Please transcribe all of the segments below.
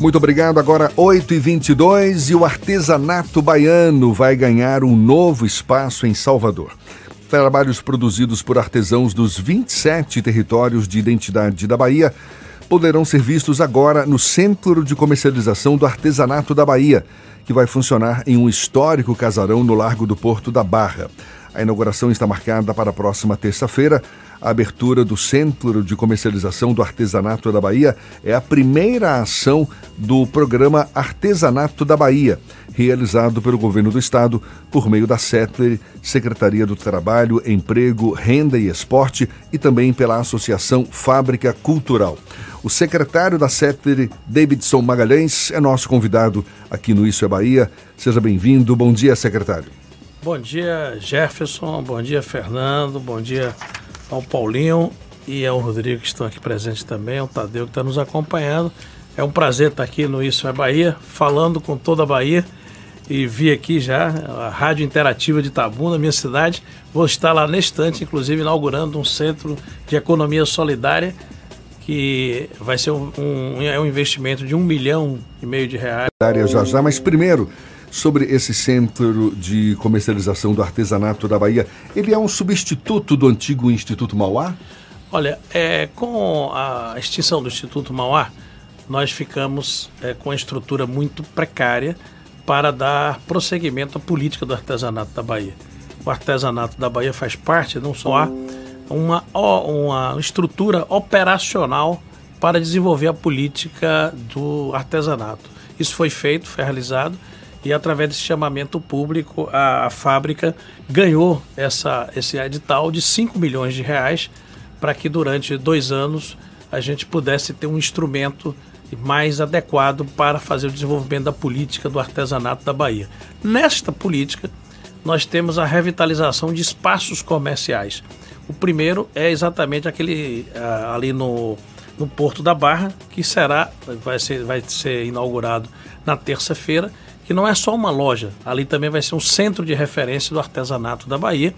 Muito obrigado. Agora 8h22 e o artesanato baiano vai ganhar um novo espaço em Salvador. Trabalhos produzidos por artesãos dos 27 territórios de identidade da Bahia poderão ser vistos agora no Centro de Comercialização do Artesanato da Bahia, que vai funcionar em um histórico casarão no Largo do Porto da Barra. A inauguração está marcada para a próxima terça-feira. A abertura do Centro de Comercialização do Artesanato da Bahia é a primeira ação do programa Artesanato da Bahia, realizado pelo governo do estado por meio da SETLER, Secretaria do Trabalho, Emprego, Renda e Esporte e também pela Associação Fábrica Cultural. O secretário da SETLER, Davidson Magalhães, é nosso convidado aqui no Isso é Bahia. Seja bem-vindo. Bom dia, secretário. Bom dia, Jefferson. Bom dia, Fernando. Bom dia ao Paulinho e ao Rodrigo que estão aqui presentes também, ao Tadeu que está nos acompanhando. É um prazer estar aqui no Isso é Bahia, falando com toda a Bahia. E vi aqui já a Rádio Interativa de Tabuna, minha cidade. Vou estar lá neste instante, inclusive, inaugurando um centro de economia solidária que vai ser um, um, é um investimento de um milhão e meio de reais. Já já, mas primeiro, sobre esse centro de comercialização do artesanato da Bahia. Ele é um substituto do antigo Instituto Mauá? Olha, é, com a extinção do Instituto Mauá, nós ficamos é, com a estrutura muito precária para dar prosseguimento à política do artesanato da Bahia. O artesanato da Bahia faz parte não só uma, uma estrutura operacional para desenvolver a política do artesanato. Isso foi feito, foi realizado e através desse chamamento público a, a fábrica ganhou essa, esse edital de 5 milhões de reais para que durante dois anos a gente pudesse ter um instrumento mais adequado para fazer o desenvolvimento da política do artesanato da Bahia. Nesta política, nós temos a revitalização de espaços comerciais. O primeiro é exatamente aquele uh, ali no, no Porto da Barra, que será, vai ser, vai ser inaugurado na terça-feira que não é só uma loja, ali também vai ser um centro de referência do artesanato da Bahia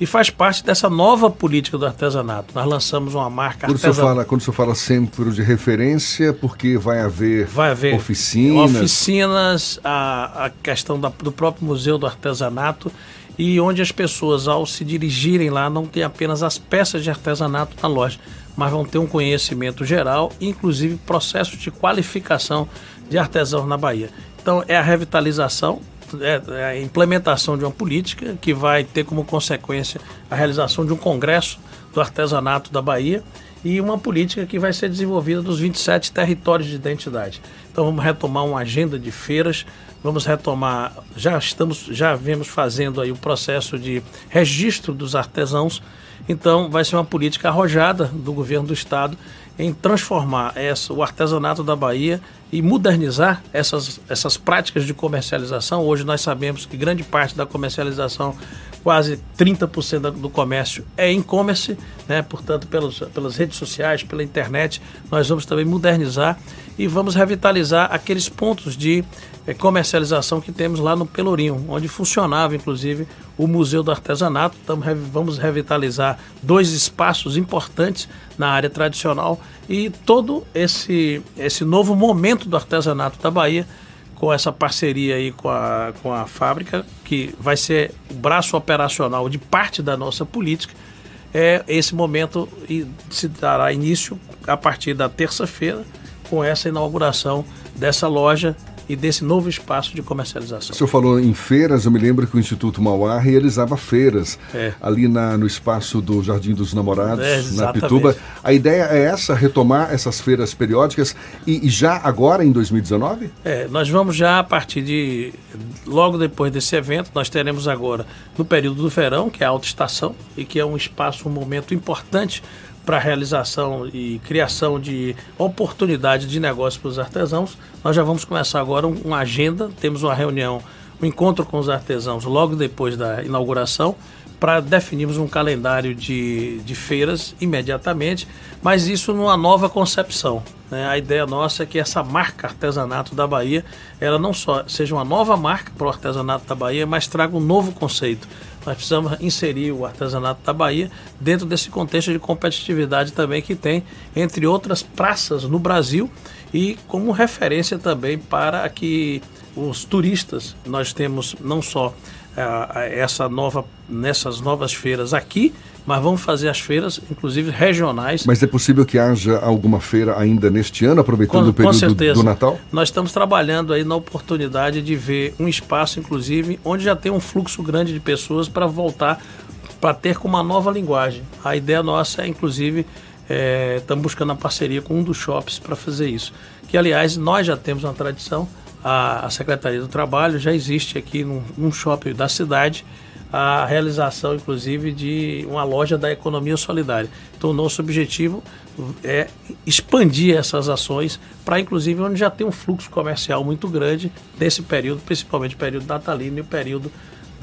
e faz parte dessa nova política do artesanato. Nós lançamos uma marca quando artesanal. Fala, quando você fala centro de referência, porque vai haver, vai haver oficinas? Oficinas, a, a questão da, do próprio Museu do Artesanato e onde as pessoas, ao se dirigirem lá, não tem apenas as peças de artesanato na loja, mas vão ter um conhecimento geral, inclusive processos de qualificação de artesãos na Bahia. Então, é a revitalização, é, é a implementação de uma política que vai ter como consequência a realização de um congresso do artesanato da Bahia e uma política que vai ser desenvolvida dos 27 territórios de identidade. Então vamos retomar uma agenda de feiras, vamos retomar, já estamos, já vemos fazendo aí o processo de registro dos artesãos. Então vai ser uma política arrojada do governo do estado em transformar essa, o artesanato da Bahia e modernizar essas, essas práticas de comercialização. Hoje nós sabemos que grande parte da comercialização, quase 30% do comércio é e-commerce, né? portanto, pelos, pelas redes sociais, pela internet. Nós vamos também modernizar e vamos revitalizar aqueles pontos de é, comercialização que temos lá no Pelourinho, onde funcionava inclusive o Museu do Artesanato. Então, vamos revitalizar dois espaços importantes na área tradicional e todo esse, esse novo momento do artesanato da Bahia com essa parceria aí com a, com a fábrica, que vai ser o braço operacional de parte da nossa política, é esse momento e se dará início a partir da terça-feira com essa inauguração dessa loja e desse novo espaço de comercialização. O senhor falou em feiras, eu me lembro que o Instituto Mauá realizava feiras é. ali na, no espaço do Jardim dos Namorados, é, na Pituba. A ideia é essa, retomar essas feiras periódicas e, e, já agora em 2019? É, nós vamos já a partir de, logo depois desse evento, nós teremos agora no período do verão, que é a alta estação e que é um espaço, um momento importante para realização e criação de oportunidades de negócio para os artesãos. Nós já vamos começar agora uma agenda, temos uma reunião, um encontro com os artesãos logo depois da inauguração, para definirmos um calendário de, de feiras imediatamente, mas isso numa nova concepção. Né? A ideia nossa é que essa marca artesanato da Bahia, ela não só seja uma nova marca para o artesanato da Bahia, mas traga um novo conceito. Nós precisamos inserir o artesanato da Bahia dentro desse contexto de competitividade também que tem, entre outras praças no Brasil e como referência também para que os turistas, nós temos não só uh, essa nova, nessas novas feiras aqui, mas vamos fazer as feiras, inclusive regionais. Mas é possível que haja alguma feira ainda neste ano, aproveitando com, o período do Natal? Nós estamos trabalhando aí na oportunidade de ver um espaço, inclusive, onde já tem um fluxo grande de pessoas para voltar, para ter com uma nova linguagem. A ideia nossa é, inclusive, é, estamos buscando a parceria com um dos shops para fazer isso. Que, aliás, nós já temos uma tradição, a, a Secretaria do Trabalho já existe aqui num, num shopping da cidade, a realização, inclusive, de uma loja da economia solidária. Então, nosso objetivo é expandir essas ações para, inclusive, onde já tem um fluxo comercial muito grande nesse período, principalmente o período natalino e o período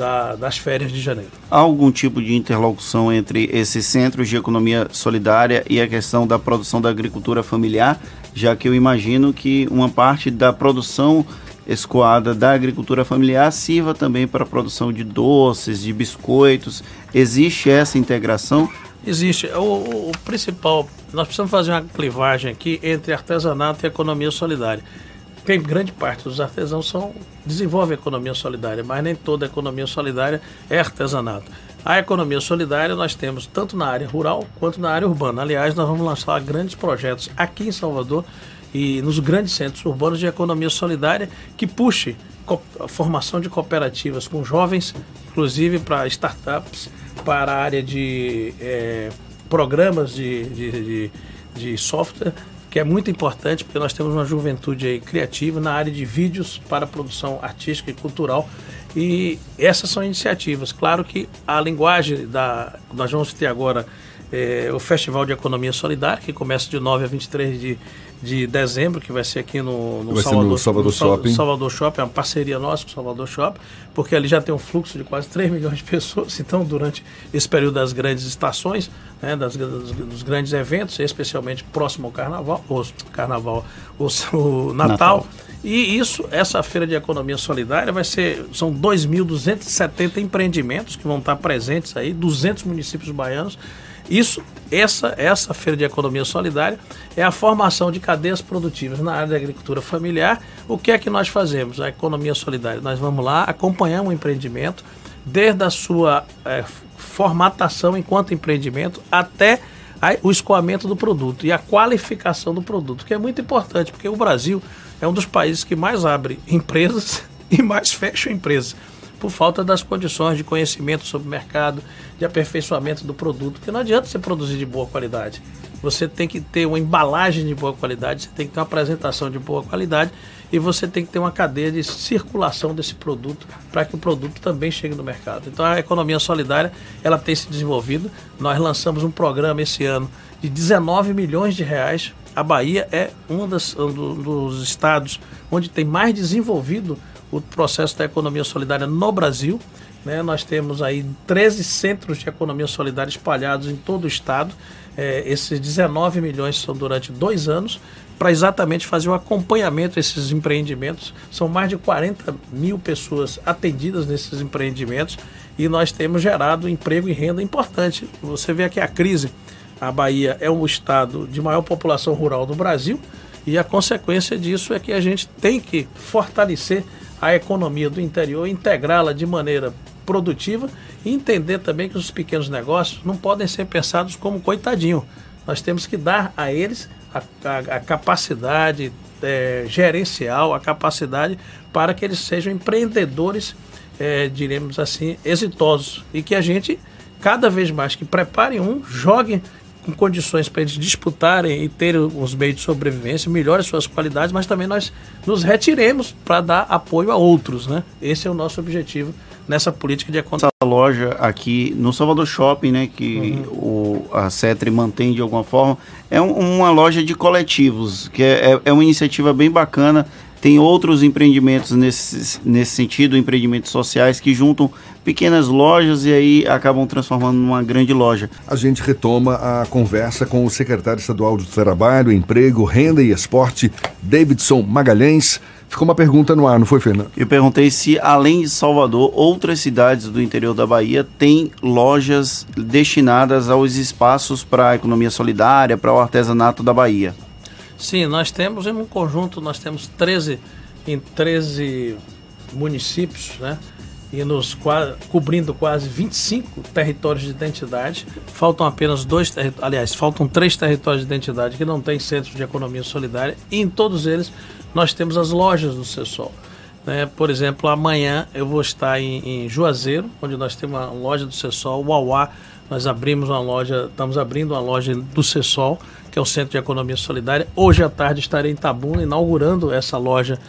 da, das férias de janeiro. Há algum tipo de interlocução entre esses centros de economia solidária e a questão da produção da agricultura familiar, já que eu imagino que uma parte da produção escoada da agricultura familiar sirva também para a produção de doces, de biscoitos. Existe essa integração? Existe. O, o, principal, nós precisamos fazer uma clivagem aqui entre artesanato e economia solidária. Tem grande parte dos artesãos são desenvolvem economia solidária, mas nem toda economia solidária é artesanato. A economia solidária nós temos tanto na área rural quanto na área urbana. Aliás, nós vamos lançar grandes projetos aqui em Salvador e nos grandes centros urbanos de economia solidária que puxe a formação de cooperativas com jovens, inclusive para startups, para a área de é, programas de, de, de, de software, que é muito importante porque nós temos uma juventude aí criativa na área de vídeos para produção artística e cultural. E essas são iniciativas. Claro que a linguagem da. Nós vamos ter agora é, o Festival de Economia Solidária, que começa de 9 a 23 de, de dezembro, que vai ser aqui no, no Salvador, no Salvador no Shopping. Salvador Shopping, é uma parceria nossa com o Salvador Shopping, porque ali já tem um fluxo de quase 3 milhões de pessoas. Então, durante esse período das grandes estações, né, das, dos, dos, grandes eventos, especialmente próximo ao Carnaval, ou Carnaval, ou, o Natal. Natal. E isso, essa feira de economia solidária vai ser, são 2.270 empreendimentos que vão estar presentes aí, 200 municípios baianos isso, essa, essa feira de economia solidária é a formação de cadeias produtivas na área da agricultura familiar. O que é que nós fazemos? A economia solidária. Nós vamos lá acompanhar um empreendimento desde a sua é, formatação enquanto empreendimento até o escoamento do produto e a qualificação do produto, que é muito importante, porque o Brasil é um dos países que mais abre empresas e mais fecha empresas por falta das condições de conhecimento sobre o mercado, de aperfeiçoamento do produto, porque não adianta você produzir de boa qualidade. Você tem que ter uma embalagem de boa qualidade, você tem que ter uma apresentação de boa qualidade e você tem que ter uma cadeia de circulação desse produto para que o produto também chegue no mercado. Então a economia solidária ela tem se desenvolvido. Nós lançamos um programa esse ano de 19 milhões de reais. A Bahia é um, das, um dos estados onde tem mais desenvolvido o processo da economia solidária no Brasil. Né? Nós temos aí 13 centros de economia solidária espalhados em todo o estado. É, esses 19 milhões são durante dois anos para exatamente fazer o acompanhamento desses empreendimentos. São mais de 40 mil pessoas atendidas nesses empreendimentos e nós temos gerado emprego e renda importante. Você vê aqui a crise. A Bahia é o estado de maior população rural do Brasil e a consequência disso é que a gente tem que fortalecer a economia do interior, integrá-la de maneira produtiva e entender também que os pequenos negócios não podem ser pensados como coitadinho. Nós temos que dar a eles a, a, a capacidade é, gerencial, a capacidade para que eles sejam empreendedores, é, diremos assim, exitosos e que a gente cada vez mais que prepare um, jogue com condições para eles disputarem e terem os meios de sobrevivência, melhore suas qualidades, mas também nós nos retiremos para dar apoio a outros, né? Esse é o nosso objetivo nessa política de economia. Essa loja aqui no Salvador Shopping, né, que uhum. o, a CETRE mantém de alguma forma, é um, uma loja de coletivos, que é, é, é uma iniciativa bem bacana tem outros empreendimentos nesse, nesse sentido, empreendimentos sociais que juntam pequenas lojas e aí acabam transformando numa grande loja. A gente retoma a conversa com o secretário estadual do Trabalho, Emprego, Renda e Esporte, Davidson Magalhães Ficou uma pergunta no ar, não foi, Fernando? Eu perguntei se, além de Salvador, outras cidades do interior da Bahia têm lojas destinadas aos espaços para a economia solidária, para o artesanato da Bahia. Sim, nós temos em um conjunto, nós temos 13 em 13 municípios, né? e nos cobrindo quase 25 territórios de identidade. Faltam apenas dois, aliás, faltam três territórios de identidade que não têm centros de economia solidária e em todos eles nós temos as lojas do CESOL. Né? Por exemplo, amanhã eu vou estar em, em Juazeiro, onde nós temos uma loja do CESOL, Uauá, nós abrimos uma loja, estamos abrindo uma loja do CESOL, que é o Centro de Economia Solidária. Hoje à tarde estarei em Tabuna inaugurando essa loja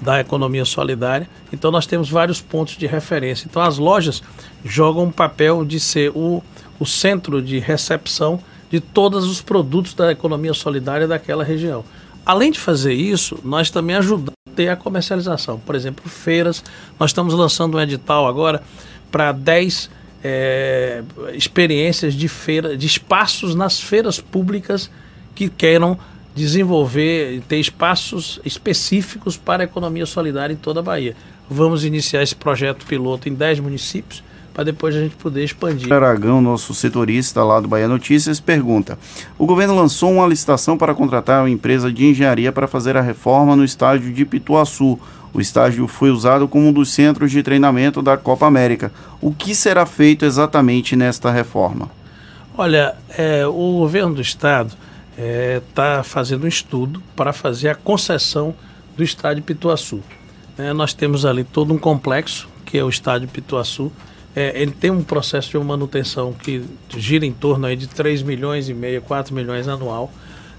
da Economia Solidária. Então nós temos vários pontos de referência. Então as lojas jogam um papel de ser o, o centro de recepção de todos os produtos da economia solidária daquela região. Além de fazer isso, nós também ajudamos a ter a comercialização. Por exemplo, feiras. Nós estamos lançando um edital agora para 10 é, experiências de feira, de espaços nas feiras públicas que queiram desenvolver ter espaços específicos para a economia solidária em toda a Bahia. Vamos iniciar esse projeto piloto em 10 municípios para depois a gente poder expandir. Aragão, nosso setorista lá do Bahia Notícias, pergunta: O governo lançou uma licitação para contratar uma empresa de engenharia para fazer a reforma no estádio de Pituaçu. O estádio foi usado como um dos centros de treinamento da Copa América. O que será feito exatamente nesta reforma? Olha, é, o governo do estado está é, fazendo um estudo para fazer a concessão do estádio Pituaçu. É, nós temos ali todo um complexo, que é o estádio Pituaçu. É, ele tem um processo de manutenção que gira em torno aí de 3 milhões e meio, 4 milhões anual.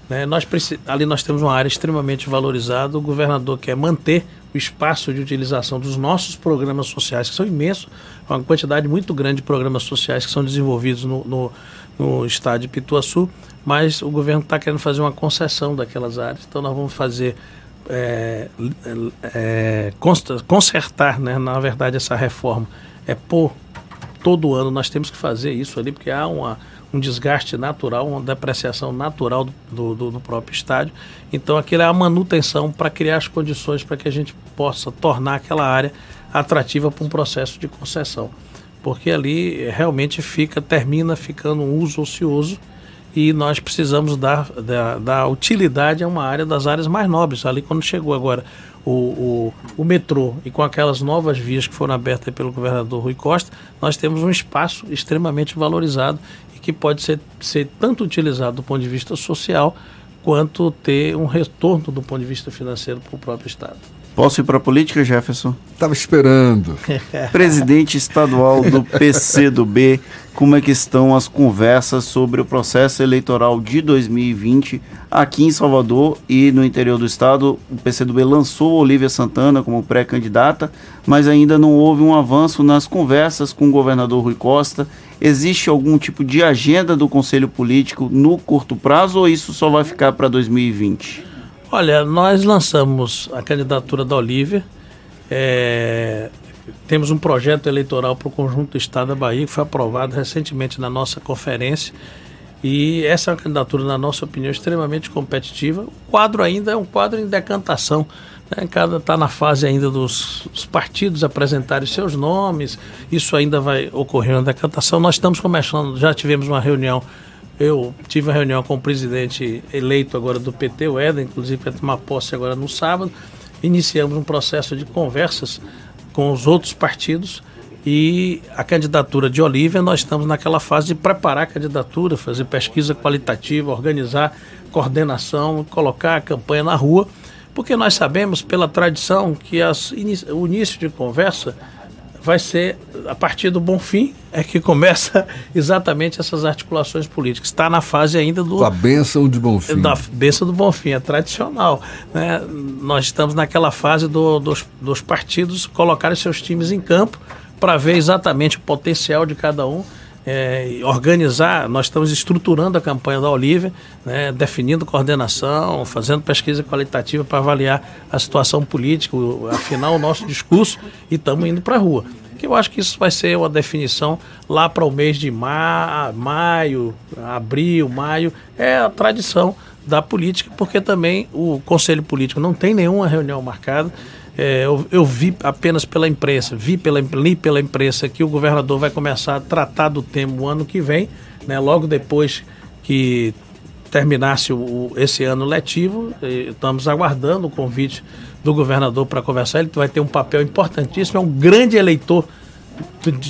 Né? Nós, ali nós temos uma área extremamente valorizada. O governador quer manter o espaço de utilização dos nossos programas sociais, que são imensos, uma quantidade muito grande de programas sociais que são desenvolvidos no, no, no estado de Pituaçu, mas o governo está querendo fazer uma concessão daquelas áreas. Então nós vamos fazer é, é, consertar, né, na verdade, essa reforma. É por todo ano nós temos que fazer isso ali, porque há uma um desgaste natural, uma depreciação natural do, do, do próprio estádio. Então, aquilo é a manutenção para criar as condições para que a gente possa tornar aquela área atrativa para um processo de concessão. Porque ali realmente fica, termina ficando um uso ocioso e nós precisamos dar, dar, dar utilidade a uma área das áreas mais nobres. Ali, quando chegou agora o, o, o, metrô e com aquelas novas vias que foram abertas pelo governador Rui Costa, nós temos um espaço extremamente valorizado que pode ser, ser tanto utilizado do ponto de vista social quanto ter um retorno do ponto de vista financeiro para o próprio Estado. Posso ir para a política, Jefferson? Estava esperando. Presidente estadual do PCdoB, como é que estão as conversas sobre o processo eleitoral de 2020 aqui em Salvador e no interior do estado? O PCdoB lançou Olívia Santana como pré-candidata, mas ainda não houve um avanço nas conversas com o governador Rui Costa. Existe algum tipo de agenda do Conselho Político no curto prazo ou isso só vai ficar para 2020? Olha, nós lançamos a candidatura da Olívia. É, temos um projeto eleitoral para o conjunto do Estado da Bahia que foi aprovado recentemente na nossa conferência. E essa é uma candidatura, na nossa opinião, extremamente competitiva. O quadro ainda é um quadro em decantação. Né? Cada está na fase ainda dos, dos, partidos apresentarem seus nomes. Isso ainda vai ocorrer na decantação. Nós estamos começando, já tivemos uma reunião eu tive uma reunião com o presidente eleito agora do PT, o Éden, inclusive para tomar posse agora no sábado. Iniciamos um processo de conversas com os outros partidos e a candidatura de Olívia, nós estamos naquela fase de preparar a candidatura, fazer pesquisa qualitativa, organizar coordenação, colocar a campanha na rua, porque nós sabemos pela tradição que as, o início de conversa vai ser a partir do Bonfim é que começa exatamente essas articulações políticas. Está na fase ainda do. A bênção de Bonfim. Da bênção do Bonfim, é tradicional. Né? Nós estamos naquela fase do, dos, dos partidos colocarem seus times em campo para ver exatamente o potencial de cada um é, organizar, nós estamos estruturando a campanha da Olívia, né, definindo coordenação, fazendo pesquisa qualitativa para avaliar a situação política, afinar o nosso discurso e estamos indo para a rua. Que eu acho que isso vai ser uma definição lá para o mês de ma maio, abril, maio, é a tradição da política, porque também o Conselho Político não tem nenhuma reunião marcada. É, eu, eu, vi apenas pela imprensa, vi pela, li pela imprensa que o governador vai começar a tratar do tema o ano que vem, né, logo depois que terminasse o, esse ano letivo. Estamos aguardando o convite do governador para conversar. Ele vai ter um papel importantíssimo, é um grande eleitor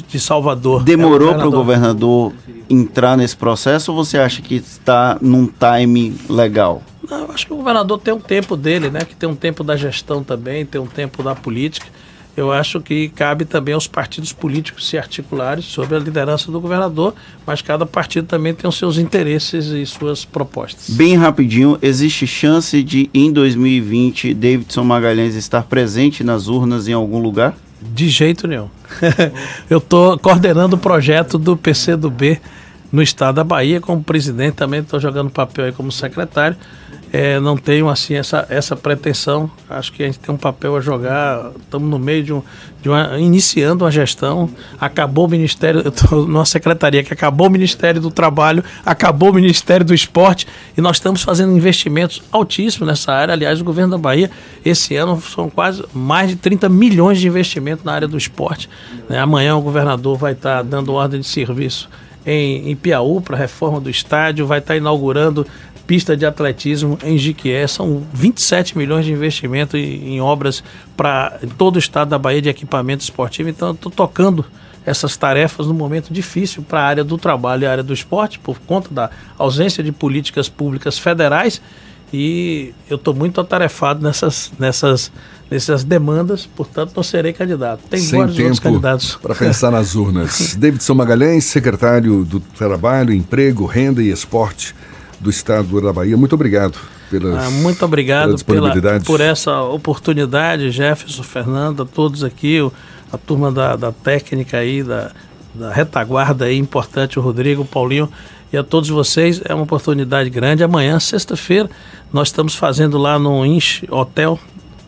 de, Salvador. Demorou é para o governador entrar nesse processo ou você acha que está num time legal? Não, acho que o governador tem um tempo dele, né? Que tem um tempo da gestão também, tem um tempo da política. Eu acho que cabe também aos partidos políticos se articularem sobre a liderança do governador, mas cada partido também tem os seus interesses e suas propostas. Bem rapidinho, existe chance de em 2020 Davidson Magalhães estar presente nas urnas em algum lugar? De jeito nenhum. Eu estou coordenando o projeto do PCdoB no estado da Bahia como presidente, também estou jogando papel aí como secretário. É, não tenho assim essa, essa pretensão. Acho que a gente tem um papel a jogar. Estamos no meio de, um, de uma. iniciando uma gestão. Acabou o Ministério. Eu estou numa secretaria que acabou o Ministério do Trabalho, acabou o Ministério do Esporte e nós estamos fazendo investimentos altíssimos nessa área. Aliás, o governo da Bahia, esse ano, são quase mais de 30 milhões de investimento na área do esporte. Né? Amanhã o governador vai estar dando ordem de serviço em, em Piauí para a reforma do estádio, vai estar inaugurando pista de atletismo em Jiquié. São 27 milhões de investimento em, em obras para todo o estado da Bahia de equipamento esportivo. Então, estou tocando essas tarefas num momento difícil para a área do trabalho e a área do esporte, por conta da ausência de políticas públicas federais. E eu estou muito atarefado nessas, nessas, nessas demandas, portanto, não serei candidato. Tem Sem vários tempo outros candidatos. Para pensar nas urnas. Davidson Magalhães, secretário do Trabalho, Emprego, Renda e Esporte do Estado da Bahia. Muito obrigado. Pelas, ah, muito obrigado pela, por essa oportunidade, Jefferson, Fernanda, todos aqui, a turma da, da técnica aí, da, da retaguarda aí, importante, o Rodrigo, o Paulinho e a todos vocês. É uma oportunidade grande. Amanhã, sexta-feira, nós estamos fazendo lá no Inch Hotel,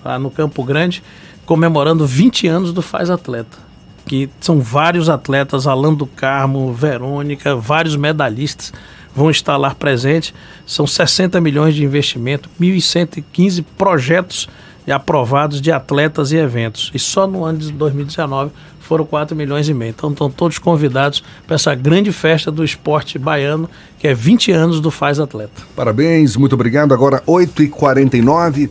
lá no Campo Grande, comemorando 20 anos do Faz Atleta. Que são vários atletas, Alan do Carmo, Verônica, vários medalhistas vão estar lá presentes. São 60 milhões de investimento, 1.115 projetos aprovados de atletas e eventos. E só no ano de 2019 foram 4 milhões e meio. Então estão todos convidados para essa grande festa do esporte baiano, que é 20 anos do Faz Atleta. Parabéns, muito obrigado. Agora 8h49.